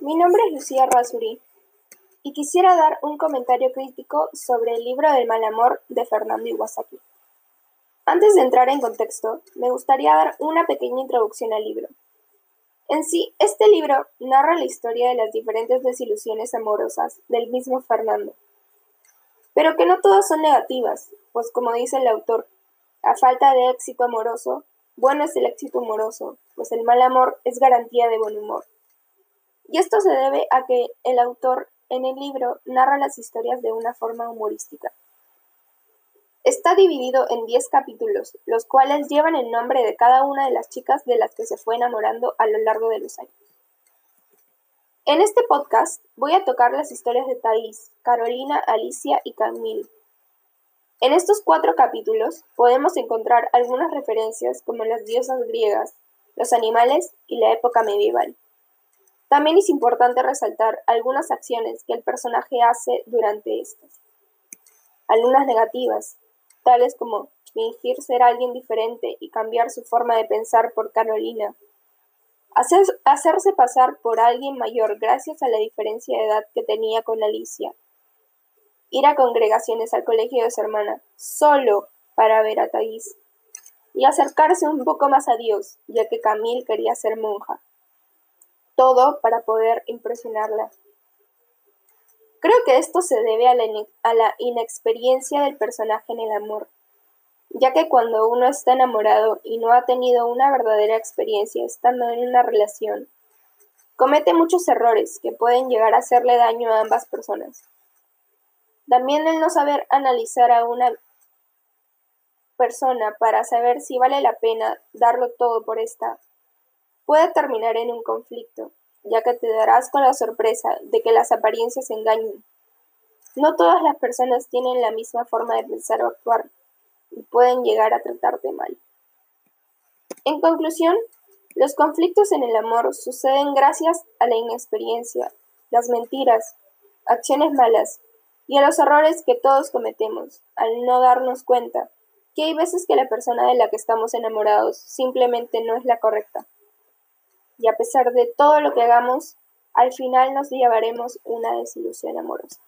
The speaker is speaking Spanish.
Mi nombre es Lucía Razuri y quisiera dar un comentario crítico sobre el libro del mal amor de Fernando Iwasaki. Antes de entrar en contexto, me gustaría dar una pequeña introducción al libro. En sí, este libro narra la historia de las diferentes desilusiones amorosas del mismo Fernando, pero que no todas son negativas, pues como dice el autor, a falta de éxito amoroso, bueno es el éxito amoroso, pues el mal amor es garantía de buen humor. Y esto se debe a que el autor en el libro narra las historias de una forma humorística. Está dividido en 10 capítulos, los cuales llevan el nombre de cada una de las chicas de las que se fue enamorando a lo largo de los años. En este podcast voy a tocar las historias de Thais, Carolina, Alicia y Camille. En estos cuatro capítulos podemos encontrar algunas referencias como las diosas griegas, los animales y la época medieval. También es importante resaltar algunas acciones que el personaje hace durante estas. Algunas negativas, tales como fingir ser alguien diferente y cambiar su forma de pensar por Carolina. hacerse pasar por alguien mayor gracias a la diferencia de edad que tenía con Alicia. Ir a congregaciones al colegio de su hermana, solo para ver a Thais. Y acercarse un poco más a Dios, ya que Camille quería ser monja todo para poder impresionarla. Creo que esto se debe a la, inexperiencia del personaje en el amor, ya que cuando uno está enamorado y no ha tenido una verdadera experiencia estando en una relación, comete muchos errores que pueden llegar a hacerle daño a ambas personas. También el no saber analizar a una persona para saber si vale la pena darlo todo por esta puede terminar en un conflicto, ya que te darás con la sorpresa de que las apariencias engañan. No todas las personas tienen la misma forma de pensar o actuar y pueden llegar a tratarte mal. En conclusión, los conflictos en el amor suceden gracias a la inexperiencia, las mentiras, acciones malas y a los errores que todos cometemos al no darnos cuenta que hay veces que la persona de la que estamos enamorados simplemente no es la correcta y a pesar de todo lo que hagamos, al final nos llevaremos una desilusión amorosa.